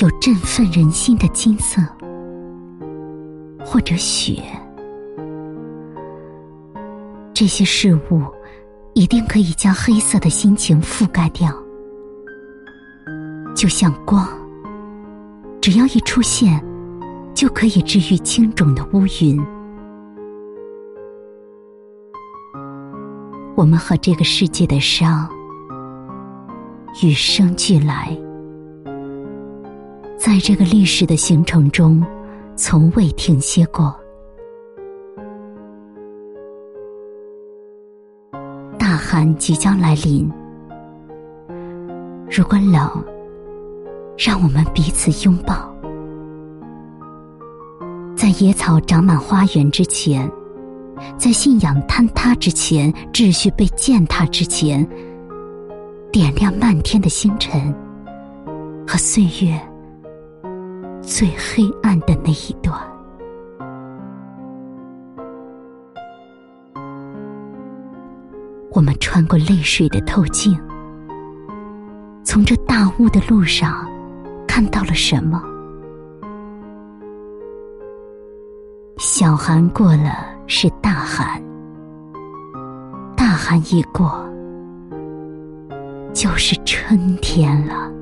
有振奋人心的金色，或者雪，这些事物一定可以将黑色的心情覆盖掉，就像光，只要一出现，就可以治愈青肿的乌云。我们和这个世界的伤与生俱来。在这个历史的行程中，从未停歇过。大寒即将来临，如果冷，让我们彼此拥抱。在野草长满花园之前，在信仰坍塌之前，秩序被践踏之前，点亮漫天的星辰和岁月。最黑暗的那一段，我们穿过泪水的透镜，从这大雾的路上看到了什么？小寒过了是大寒，大寒一过就是春天了。